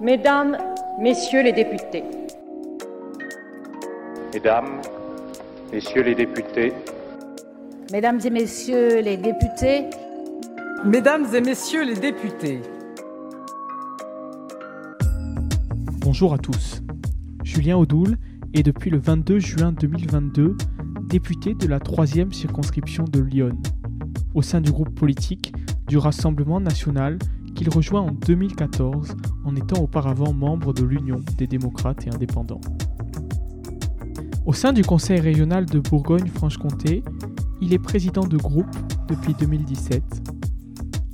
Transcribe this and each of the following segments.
Mesdames, Messieurs les députés. Mesdames, Messieurs les députés. Mesdames et Messieurs les députés. Mesdames et Messieurs les députés. Bonjour à tous. Julien Audoul est depuis le 22 juin 2022 député de la troisième circonscription de Lyon, au sein du groupe politique du Rassemblement national qu'il rejoint en 2014 en étant auparavant membre de l'Union des démocrates et indépendants. Au sein du Conseil régional de Bourgogne-Franche-Comté, il est président de groupe depuis 2017.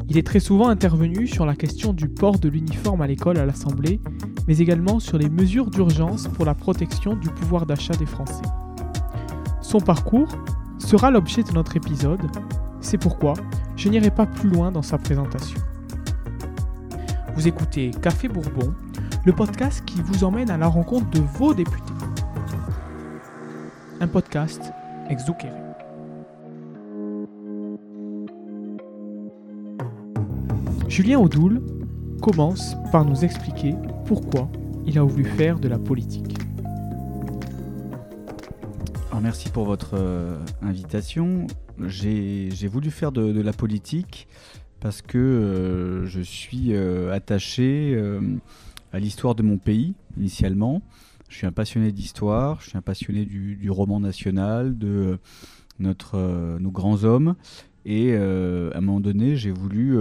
Il est très souvent intervenu sur la question du port de l'uniforme à l'école à l'Assemblée, mais également sur les mesures d'urgence pour la protection du pouvoir d'achat des Français. Son parcours sera l'objet de notre épisode, c'est pourquoi je n'irai pas plus loin dans sa présentation. Vous écoutez Café Bourbon, le podcast qui vous emmène à la rencontre de vos députés. Un podcast ex Julien Audoul commence par nous expliquer pourquoi il a voulu faire de la politique. Merci pour votre euh, invitation. J'ai voulu faire de, la politique parce que euh, je suis euh, attaché euh, à l'histoire de mon pays initialement. Je suis un passionné d'histoire, je suis un passionné du, roman national, de notre, nos grands hommes. Et à un moment donné, j'ai voulu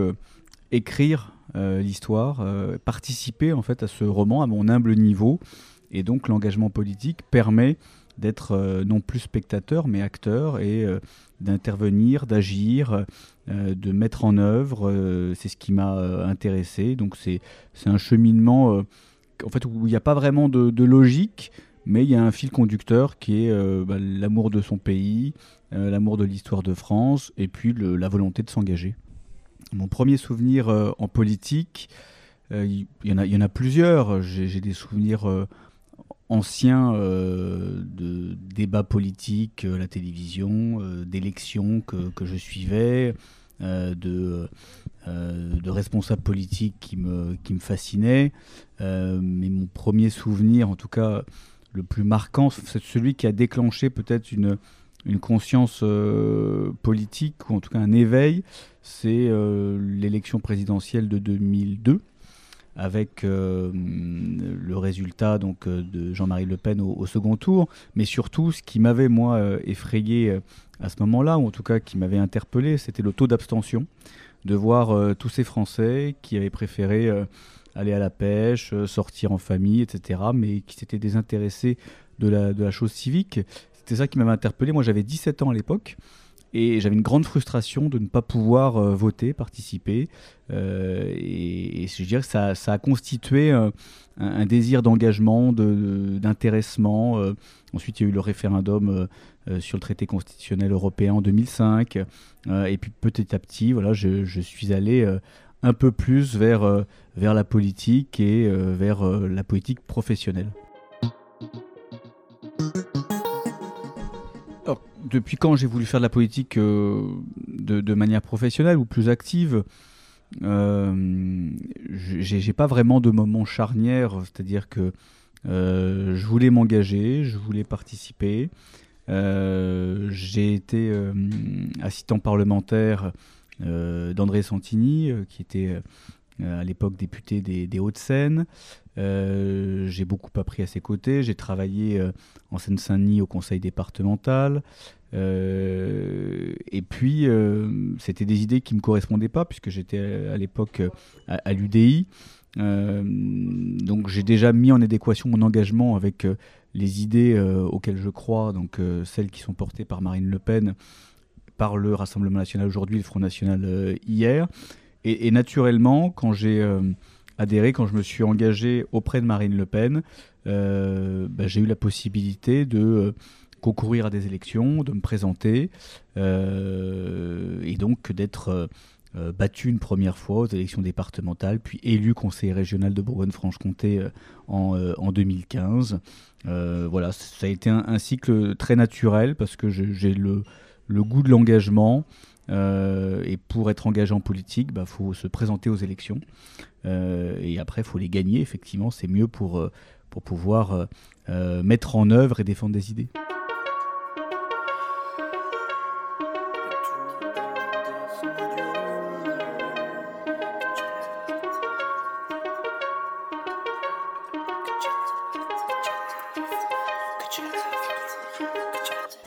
écrire l'histoire, participer en fait à ce roman à mon humble niveau. Et donc l'engagement politique permet d'être non plus spectateur mais acteur et d'intervenir, d'agir, de mettre en œuvre. c'est ce qui m'a intéressé. Donc c'est un cheminement en fait où il n'y a pas vraiment de, logique, mais il y a un fil conducteur qui est bah, l'amour de son pays, l'amour de l'histoire de France et puis la volonté de s'engager. Mon premier souvenir en politique, il y en a plusieurs. J'ai des souvenirs ancien euh, de débats politiques à la télévision, euh, d'élections que, je suivais, euh, de, de responsables politiques qui me, qui me fascinaient. mais mon premier souvenir, en tout cas le plus marquant, c'est celui qui a déclenché peut-être une, une conscience politique, ou en tout cas un éveil, c'est l'élection présidentielle de 2002 avec euh, le résultat donc euh, de Jean-Marie Le Pen au, second tour, mais surtout ce qui m'avait moi euh, effrayé à ce moment-là, ou en tout cas qui m'avait interpellé, c'était le taux d'abstention, de voir tous ces Français qui avaient préféré aller à la pêche, sortir en famille, etc., mais qui s'étaient désintéressés de la, de la chose civique. C'était ça qui m'avait interpellé. Moi j'avais 17 ans à l'époque. Et j'avais une grande frustration de ne pas pouvoir euh, voter, participer. Euh, et, je dirais que ça, a constitué euh, un, désir d'engagement, d'intéressement. ensuite, il y a eu le référendum sur le traité constitutionnel européen en 2005. et puis petit à petit, voilà, je, je suis allé un peu plus vers, vers la politique et vers la politique professionnelle. Depuis quand j'ai voulu faire de la politique euh, de, manière professionnelle ou plus active euh, j'ai pas vraiment de moment charnière, c'est-à-dire que euh, je voulais m'engager, je voulais participer. J'ai été assistant parlementaire d'André Santini, qui était à l'époque député des Hauts-de-Seine. Euh, j'ai beaucoup appris à ses côtés. J'ai travaillé euh, en Seine-Saint-Denis au conseil départemental. Euh, et puis, c'était des idées qui ne me correspondaient pas, puisque j'étais à, l'époque à, l'UDI. donc, j'ai déjà mis en adéquation mon engagement avec les idées auxquelles je crois, donc celles qui sont portées par Marine Le Pen, par le Rassemblement national aujourd'hui, le Front national hier. Et, naturellement, quand j'ai adhéré quand je me suis engagé auprès de Marine Le Pen. Euh, bah, j'ai eu la possibilité de euh, concourir à des élections, de me présenter euh, et donc d'être battu une première fois aux élections départementales, puis élu conseiller régional de Bourgogne-Franche-Comté en, en, 2015. voilà, ça a été un, cycle très naturel parce que j'ai le, goût de l'engagement. Et pour être engagé en politique, il bah, faut se présenter aux élections. et après, il faut les gagner. Effectivement, c'est mieux pour, pour pouvoir mettre en œuvre et défendre des idées.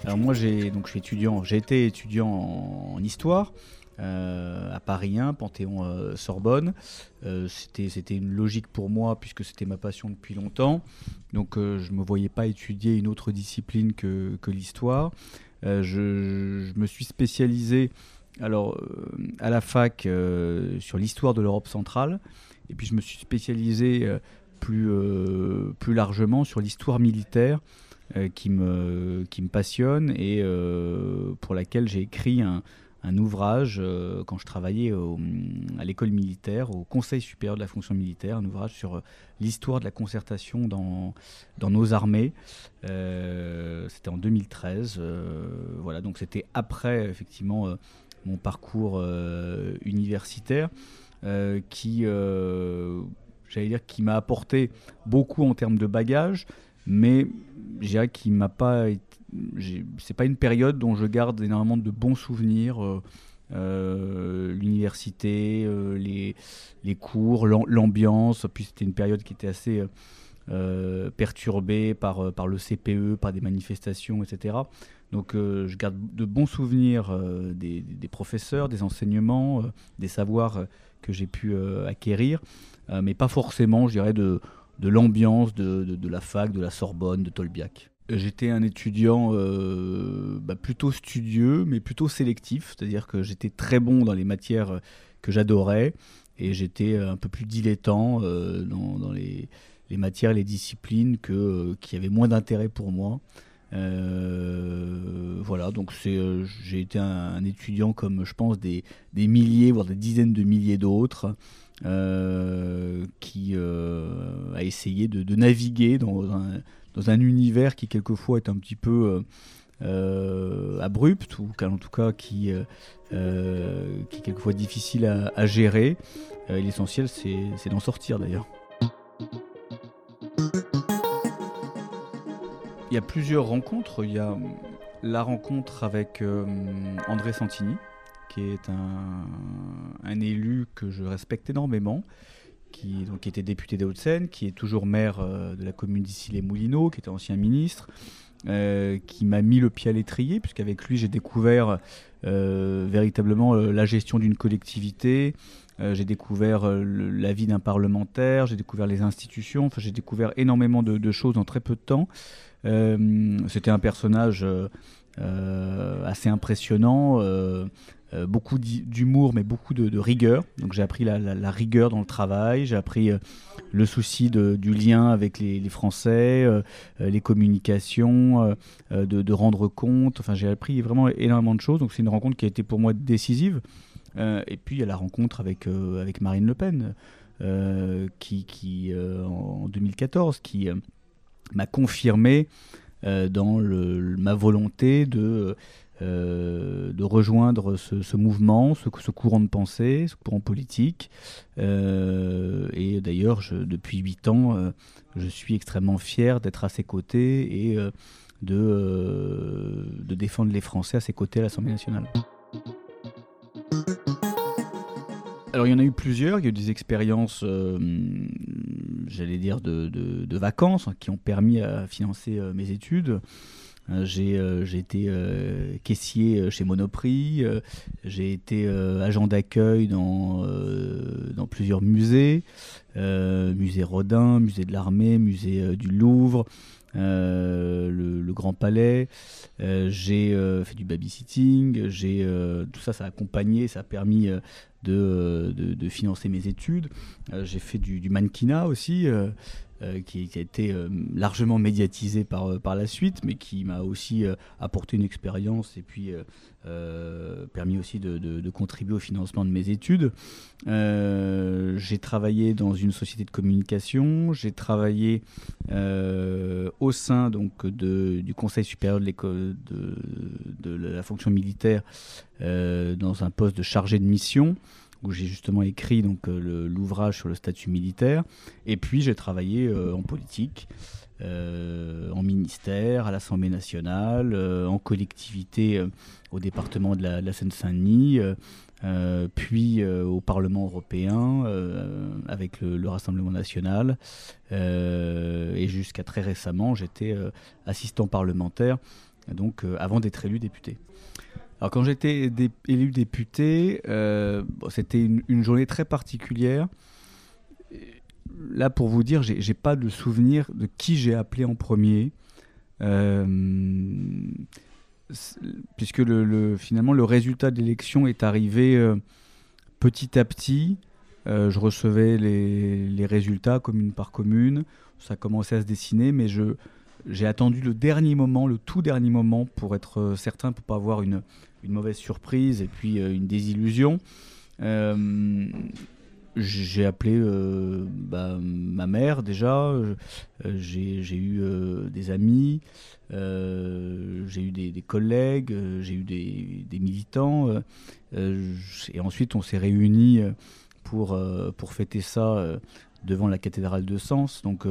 Alors moi j'ai donc je suis étudiant, j'ai été étudiant en, histoire euh, à Paris 1, Panthéon euh, Sorbonne. Euh, c'était une logique pour moi puisque c'était ma passion depuis longtemps. Donc je me voyais pas étudier une autre discipline que, que l'histoire. Je, je, me suis spécialisé alors à la fac sur l'histoire de l'Europe centrale et puis je me suis spécialisé plus plus largement sur l'histoire militaire euh, qui, me, qui me passionne et euh, pour laquelle j'ai écrit un, un ouvrage euh, quand je travaillais à l'école militaire, au Conseil supérieur de la fonction militaire, un ouvrage sur l'histoire de la concertation dans, dans nos armées. c'était en 2013. voilà, donc c'était après effectivement mon parcours universitaire qui, j'allais dire, qui m'a apporté beaucoup en termes de bagages, mais je dirais qu'il m'a pas. C'est pas une période dont je garde énormément de bons souvenirs. Euh, euh, l'université, euh, les, les, cours, l'ambiance. Puis c'était une période qui était assez perturbée par, par le CPE, par des manifestations, etc. Donc je garde de bons souvenirs des, des, professeurs, des enseignements, des savoirs que j'ai pu acquérir, mais pas forcément, je dirais, de, de l'ambiance de, la fac, de la Sorbonne, de Tolbiac. J'étais un étudiant euh, bah, plutôt studieux, mais plutôt sélectif, c'est-à-dire que j'étais très bon dans les matières que j'adorais, et j'étais un peu plus dilettant euh, dans, les, matières, les disciplines que, euh, qui avaient moins d'intérêt pour moi. voilà, donc j'ai été un, étudiant comme je pense des, des milliers, voire des dizaines de milliers d'autres. Euh, qui euh, a essayé de, naviguer dans un, univers qui quelquefois est un petit peu euh, abrupt ou en tout cas qui est quelquefois difficile à, gérer. L'essentiel c'est d'en sortir d'ailleurs. Il y a plusieurs rencontres. Il y a la rencontre avec André Santini, qui est un, élu que je respecte énormément, qui, donc, était député des Hauts-de-Seine, qui est toujours maire euh, de la commune d'Issy-les-Moulineaux, qui était ancien ministre, euh, qui m'a mis le pied à l'étrier, puisqu'avec lui j'ai découvert euh, véritablement la gestion d'une collectivité, j'ai découvert la vie d'un parlementaire, j'ai découvert les institutions, enfin, j'ai découvert énormément de, de, choses en très peu de temps. C'était un personnage assez impressionnant. Euh, beaucoup d'humour, mais beaucoup de, rigueur. Donc j'ai appris la, rigueur dans le travail, j'ai appris euh, le souci du lien avec les, Français, euh, les communications, de, rendre compte. Enfin, j'ai appris vraiment énormément de choses. Donc c'est une rencontre qui a été pour moi décisive. et puis il y a la rencontre avec, Marine Le Pen, qui en 2014, qui m'a confirmé dans le, ma volonté de euh, rejoindre ce, mouvement, ce, courant de pensée, ce courant politique. Euh, et d'ailleurs, depuis huit ans, euh, je suis extrêmement fier d'être à ses côtés et de, de défendre les Français à ses côtés à l'Assemblée nationale. Alors il y en a eu plusieurs, il y a eu des expériences, j'allais dire, de, vacances hein, qui ont permis à financer mes études. Euh, euh, j'ai été euh, caissier chez Monoprix, j'ai été agent d'accueil dans, dans plusieurs musées, musée Rodin, musée de l'armée, musée du Louvre, le, Grand Palais. j'ai fait du babysitting, j'ai tout ça, ça a accompagné, ça a permis de, de, financer mes études. j'ai fait du, mannequinat aussi. Euh, qui, a été euh, largement médiatisé par, euh, par la suite, mais qui m'a aussi apporté une expérience et puis permis aussi de, contribuer au financement de mes études. j'ai travaillé dans une société de communication, j'ai travaillé au sein donc, de, du Conseil supérieur de, l'école de, la fonction militaire dans un poste de chargé de mission où j'ai justement écrit donc l'ouvrage sur le statut militaire. Et puis j'ai travaillé en politique. en ministère, à l'Assemblée nationale, en collectivité au département de la, Seine-Saint-Denis, puis au Parlement européen avec le, Rassemblement national. et jusqu'à très récemment, j'étais assistant parlementaire, donc avant d'être élu député. Alors quand j'étais élu député, euh, c'était une, journée très particulière. Là, pour vous dire, j'ai pas de souvenir de qui j'ai appelé en premier. Euh, puisque le, finalement le résultat de l'élection est arrivé euh, petit à petit. je recevais les, les, résultats commune par commune. Ça commençait à se dessiner, mais je, j'ai attendu le dernier moment, le tout dernier moment, pour être certain, pour pas avoir une, une mauvaise surprise et puis euh, une désillusion. Euh, j'ai appelé euh, bah, ma mère déjà, j'ai eu des amis, j'ai eu des, collègues, j'ai eu des, militants, et ensuite on s'est réunis pour, pour fêter ça devant la cathédrale de Sens. Donc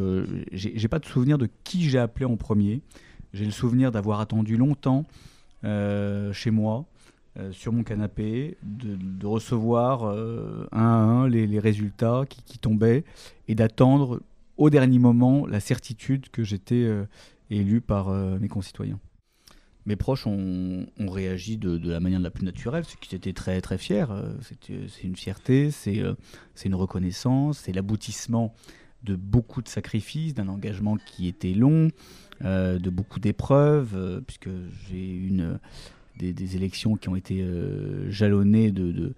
j'ai pas de souvenir de qui j'ai appelé en premier. J'ai le souvenir d'avoir attendu longtemps euh, chez moi, euh, sur mon canapé, de, recevoir euh, un à un les, résultats qui, tombaient et d'attendre au dernier moment la certitude que j'étais élu par mes concitoyens. Mes proches ont, réagi de, la manière la plus naturelle, c'est qu'ils étaient très très fiers. C'est une fierté, c'est une reconnaissance, c'est l'aboutissement de beaucoup de sacrifices, d'un engagement qui était long, euh, de beaucoup d'épreuves, euh, puisque j'ai eu des, élections qui ont été euh, jalonnées de,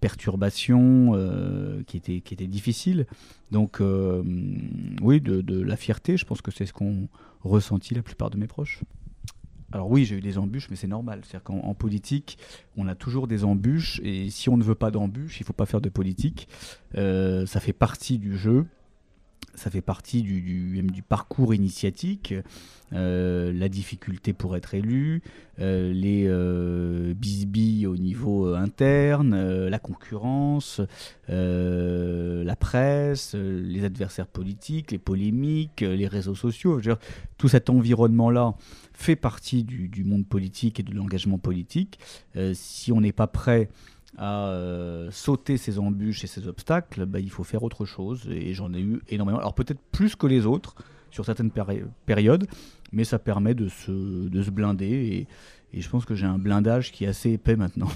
perturbations qui, étaient, qui étaient difficiles. Donc oui, de, la fierté, je pense que c'est ce qu'ont ressenti la plupart de mes proches. Alors oui, j'ai eu des embûches, mais c'est normal. C'est-à-dire qu'en politique, on a toujours des embûches, et si on ne veut pas d'embûches, il ne faut pas faire de politique. ça fait partie du jeu ça fait partie du, du, parcours initiatique, euh, la difficulté pour être élu, euh, les euh, bisbilles au niveau interne, la concurrence, la presse, les adversaires politiques, les polémiques, les réseaux sociaux. tout cet environnement-là fait partie du, monde politique et de l'engagement politique. si on n'est pas prêt à euh, sauter ces embûches et ces obstacles, bah, il faut faire autre chose. Et j'en ai eu énormément. Alors peut-être plus que les autres sur certaines périodes, mais ça permet de se, de se blinder. et je pense que j'ai un blindage qui est assez épais maintenant.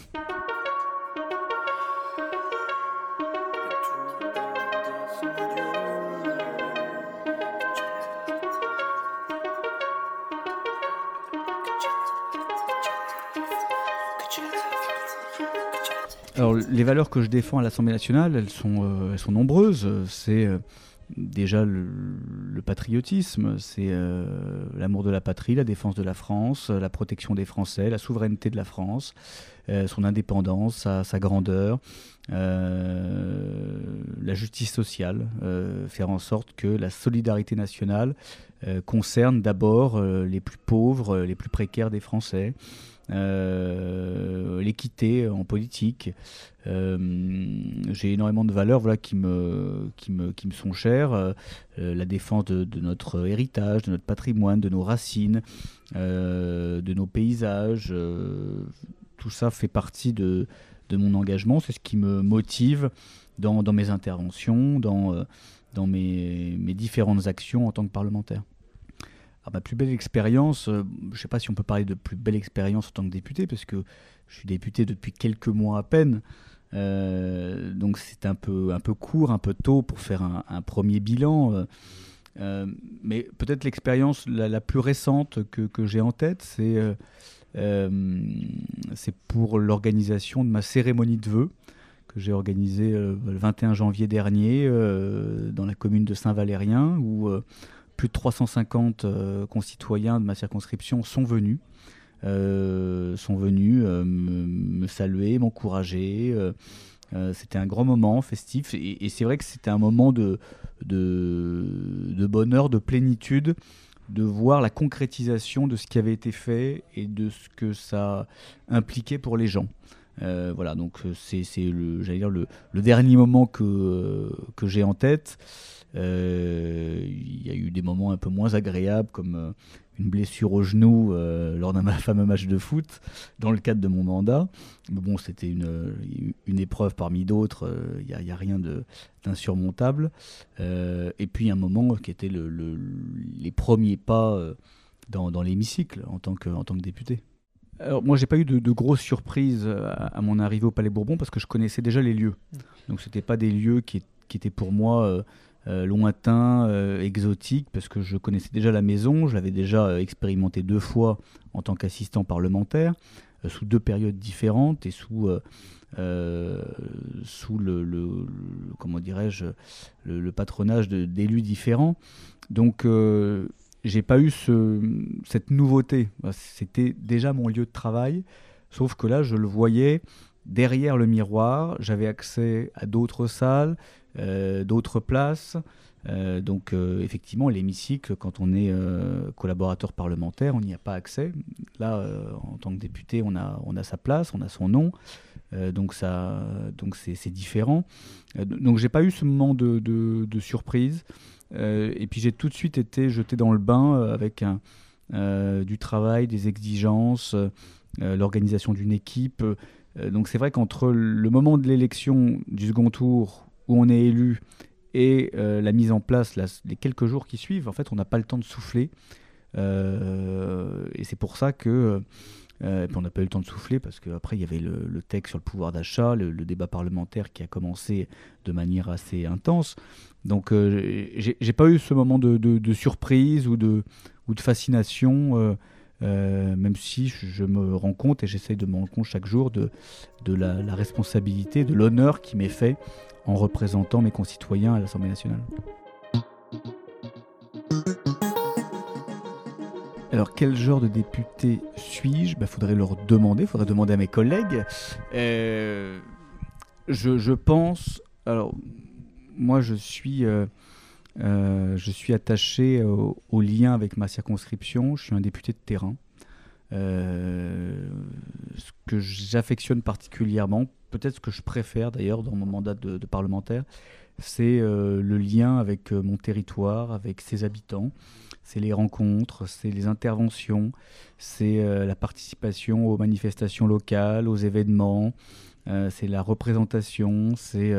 Les valeurs que je défends à l'Assemblée nationale, elles sont, euh, nombreuses. C'est euh, déjà le, patriotisme, c'est euh, l'amour de la patrie, la défense de la France, la protection des Français, la souveraineté de la France, son indépendance, sa grandeur, la justice sociale, faire en sorte que la solidarité nationale concerne d'abord les plus pauvres, les plus précaires des Français. Euh, l'équité en politique. Euh, j'ai énormément de valeurs voilà, qui, me, qui, me, qui me sont chères. Euh, la défense de, notre héritage, de notre patrimoine, de nos racines, de nos paysages. tout ça fait partie de, de mon engagement. C'est ce qui me motive dans, dans mes interventions, dans, dans mes, mes différentes actions en tant que parlementaire. Alors, ma plus belle expérience, euh, je ne sais pas si on peut parler de plus belle expérience en tant que député, parce que je suis député depuis quelques mois à peine. Euh, donc c'est un peu, un peu court, un peu tôt pour faire un, premier bilan. Euh, mais peut-être l'expérience la, plus récente que, que j'ai en tête, c'est c'est pour l'organisation de ma cérémonie de vœux que j'ai organisée le 21 janvier dernier dans la commune de Saint-Valérien, où plus de 350 euh, concitoyens de ma circonscription sont venus. Euh, euh, me, saluer, m'encourager. c'était un grand moment festif et, c'est vrai que c'était un moment de, bonheur, de plénitude, de voir la concrétisation de ce qui avait été fait et de ce que ça impliquait pour les gens. voilà, donc c'est le, dernier moment que j'ai en tête. Il y a eu des moments un peu moins agréables comme une blessure au genou euh, lors d'un fameux match de foot dans le cadre de mon mandat. Mais bon, c'était une, une épreuve parmi d'autres, il euh, n'y a, a, rien d'insurmontable. Euh, et puis un moment qui était le, les premiers pas dans, dans l'hémicycle en, tant que, en tant que député. Alors, moi, j'ai pas eu de, de grosses surprises à, mon arrivée au Palais Bourbon parce que je connaissais déjà les lieux. Mmh. Donc, c'était pas des lieux qui, qui étaient pour moi euh, lointain, euh, exotique, parce que je connaissais déjà la maison, je l'avais déjà euh, expérimenté deux fois en tant qu'assistant parlementaire, sous deux périodes différentes et sous, sous le, comment dirais-je, le, patronage d'élus différents. Donc, j'ai pas eu ce, cette nouveauté. C'était déjà mon lieu de travail, sauf que là, je le voyais derrière le miroir. J'avais accès à d'autres salles, euh, d'autres places. Euh, donc euh, effectivement, l'hémicycle, quand on est collaborateur parlementaire, on n'y a pas accès. Là, en tant que député, on a, on a sa place, on a son nom. donc ça, donc c'est différent. donc j'ai pas eu ce moment de, surprise. et puis j'ai tout de suite été jeté dans le bain avec du travail, des exigences, l'organisation d'une équipe. Donc c'est vrai qu'entre le moment de l'élection du second tour où on est élu et euh, la mise en place, les quelques jours qui suivent, en fait, on n'a pas le temps de souffler. Euh, et c'est pour ça que. Euh, et puis on n'a pas eu le temps de souffler parce qu'après il y avait le, texte sur le pouvoir d'achat, le, débat parlementaire qui a commencé de manière assez intense. Donc j'ai pas eu ce moment de, surprise ou de fascination. Même si je me rends compte et j'essaye de me rendre compte chaque jour de, la, responsabilité, de l'honneur qui m'est fait en représentant mes concitoyens à l'Assemblée nationale. Alors, quel genre de député suis-je? Il bah, faudrait leur demander, il faudrait demander à mes collègues. Euh, je, pense. Alors, moi, je suis, euh, euh, je suis attaché au, au, lien avec ma circonscription. Je suis un député de terrain. ce que j'affectionne particulièrement, peut-être ce que je préfère d'ailleurs dans mon mandat de, parlementaire, c'est euh, le lien avec euh, mon territoire, avec ses habitants. C'est les rencontres, c'est les interventions, c'est euh, la participation aux manifestations locales, aux événements, c'est la représentation, c'est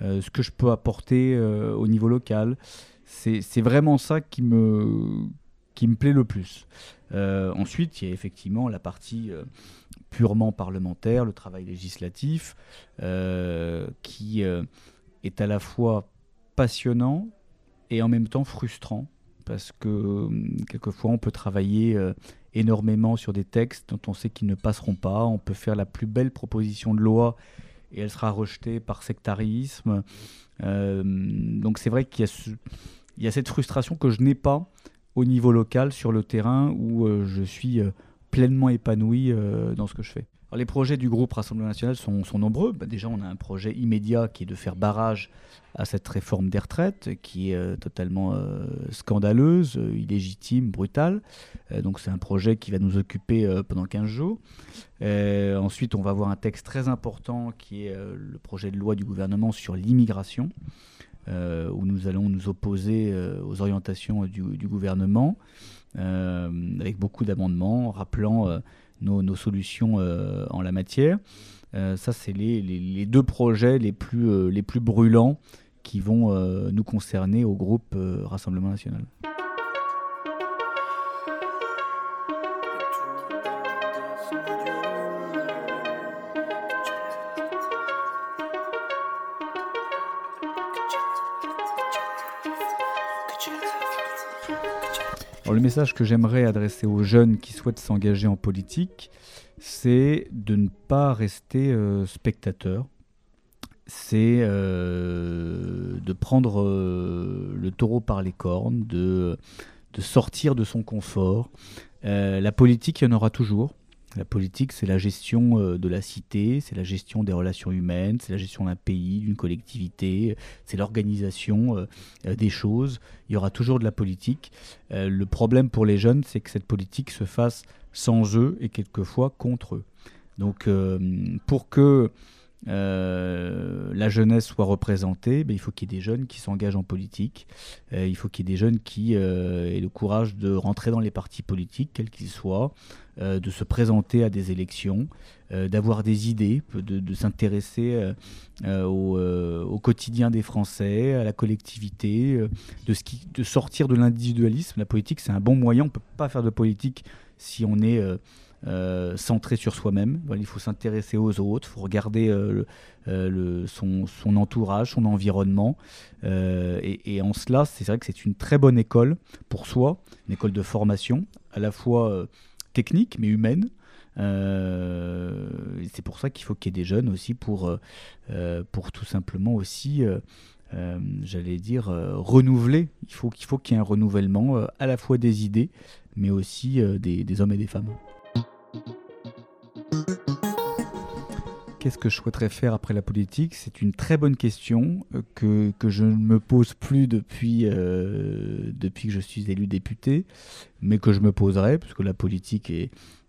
ce que je peux apporter au niveau local. C'est vraiment ça qui me, qui me plaît le plus. ensuite, il y a effectivement la partie purement parlementaire, le travail législatif, euh, qui euh, est à la fois passionnant et en même temps frustrant, parce que hum, quelquefois on peut travailler euh, énormément sur des textes dont on sait qu'ils ne passeront pas, on peut faire la plus belle proposition de loi et elle sera rejetée par sectarisme. donc c'est vrai qu'il y, y, a cette frustration que je n'ai pas au niveau local sur le terrain où je suis pleinement épanoui euh, dans ce que je fais. Les projets du groupe Rassemblement National sont, nombreux. Bah, déjà, on a un projet immédiat qui est de faire barrage à cette réforme des retraites qui est euh, totalement euh, scandaleuse, illégitime, brutale. donc c'est un projet qui va nous occuper pendant 15 jours. ensuite, on va avoir un texte très important qui est le projet de loi du gouvernement sur l'immigration. où nous allons nous opposer aux orientations du, gouvernement. Euh, avec beaucoup d'amendements rappelant euh, nos, solutions euh, en la matière. ça, c'est les, les, deux projets les plus, les plus brûlants qui vont nous concerner au groupe Rassemblement national. Le message que j'aimerais adresser aux jeunes qui souhaitent s'engager en politique, c'est de ne pas rester euh, spectateur. C'est euh, de prendre euh, le taureau par les cornes, de, de sortir de son confort. la politique, il y en aura toujours. La politique, c'est la gestion euh, de la cité, c'est la gestion des relations humaines, c'est la gestion d'un pays, d'une collectivité, c'est l'organisation euh, euh, des choses. Il y aura toujours de la politique. le problème pour les jeunes, c'est que cette politique se fasse sans eux et quelquefois contre eux. Donc pour que euh, la jeunesse soit représentée, ben, il faut qu'il y ait des jeunes qui s'engagent en politique, euh, il faut qu'il y ait des jeunes qui euh, aient le courage de rentrer dans les partis politiques, quels qu'ils soient, de se présenter à des élections, d'avoir des idées, de, s'intéresser au, quotidien des Français, à la collectivité, de, de sortir de l'individualisme. La politique, c'est un bon moyen, on ne peut pas faire de politique si on est euh, centré sur soi-même. il faut s'intéresser aux autres, il faut regarder euh, euh, son, entourage, son environnement. Et, en cela, c'est vrai que c'est une très bonne école pour soi, une école de formation, à la fois technique mais humaine. c'est pour ça qu'il faut qu'il y ait des jeunes aussi pour, pour tout simplement aussi, j'allais dire, renouveler. Il faut qu'il faut qu'il y ait un renouvellement à la fois des idées, mais aussi des hommes et des femmes. Qu'est-ce que je souhaiterais faire après la politique? C'est une très bonne question euh, que, que, je ne me pose plus depuis, euh, depuis que je suis élu député, mais que je me poserai, puisque la politique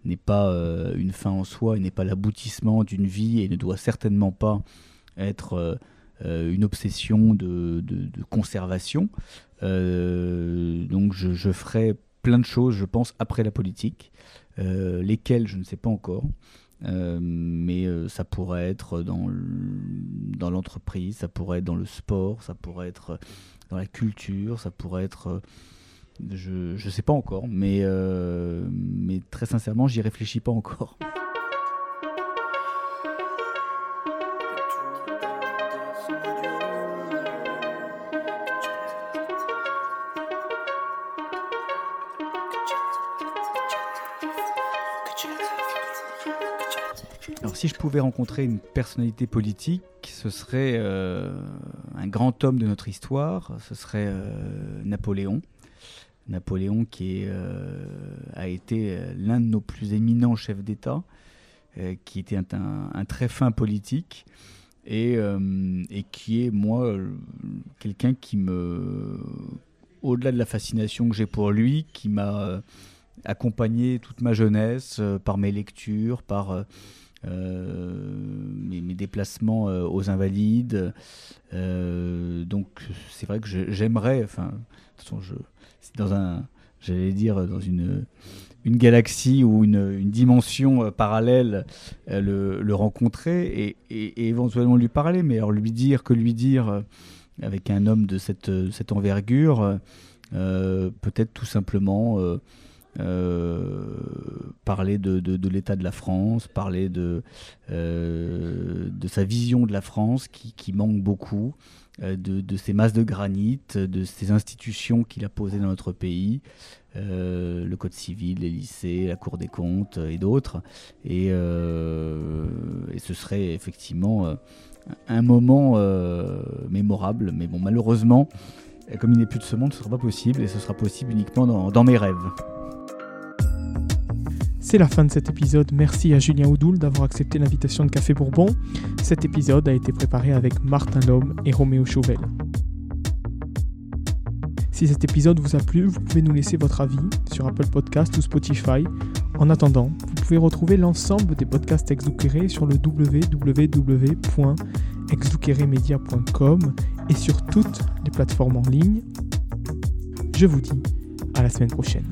n'est pas euh, une fin en soi, n'est pas l'aboutissement d'une vie et ne doit certainement pas être une obsession de, de, conservation. donc je ferai plein de choses, je pense, après la politique. Euh, lesquels je ne sais pas encore. Euh, mais euh, ça pourrait être dans l'entreprise, ça pourrait être dans le sport, ça pourrait être dans la culture, ça pourrait être je ne sais pas encore, mais, mais très sincèrement, j'y réfléchis pas encore. Si je pouvais rencontrer une personnalité politique, ce serait euh, un grand homme de notre histoire, ce serait euh, Napoléon. Napoléon qui euh, a été l'un de nos plus éminents chefs d'État, qui était un, très fin politique et, qui est, moi, quelqu'un qui me... Au-delà de la fascination que j'ai pour lui, qui m'a accompagné toute ma jeunesse par mes lectures, par mes, déplacements euh, aux invalides. Euh, donc c'est vrai que j'aimerais, enfin, je, dans un, j'allais dire dans une une galaxie ou une, une dimension parallèle, le, rencontrer et, éventuellement lui parler, mais alors lui dire que lui dire avec un homme de cette, cette envergure, peut-être tout simplement euh, parler de, l'état de la France, parler de, euh, sa vision de la France qui, manque beaucoup, euh, de, ces masses de granit, de ces institutions qu'il a posées dans notre pays, le Code civil, les lycées, la Cour des comptes et d'autres. Et, ce serait effectivement un moment mémorable, mais bon, malheureusement, comme il n'est plus de ce monde, ce ne sera pas possible et ce sera possible uniquement dans mes rêves. C'est la fin de cet épisode. Merci à Julien Oudoul d'avoir accepté l'invitation de Café Bourbon. Cet épisode a été préparé avec Martin Lhomme et Roméo Chauvel. Si cet épisode vous a plu, vous pouvez nous laisser votre avis sur Apple Podcast ou Spotify. En attendant, vous pouvez retrouver l'ensemble des podcasts Exduquere sur le www.exduqueremedia.com et sur toutes les plateformes en ligne. Je vous dis à la semaine prochaine.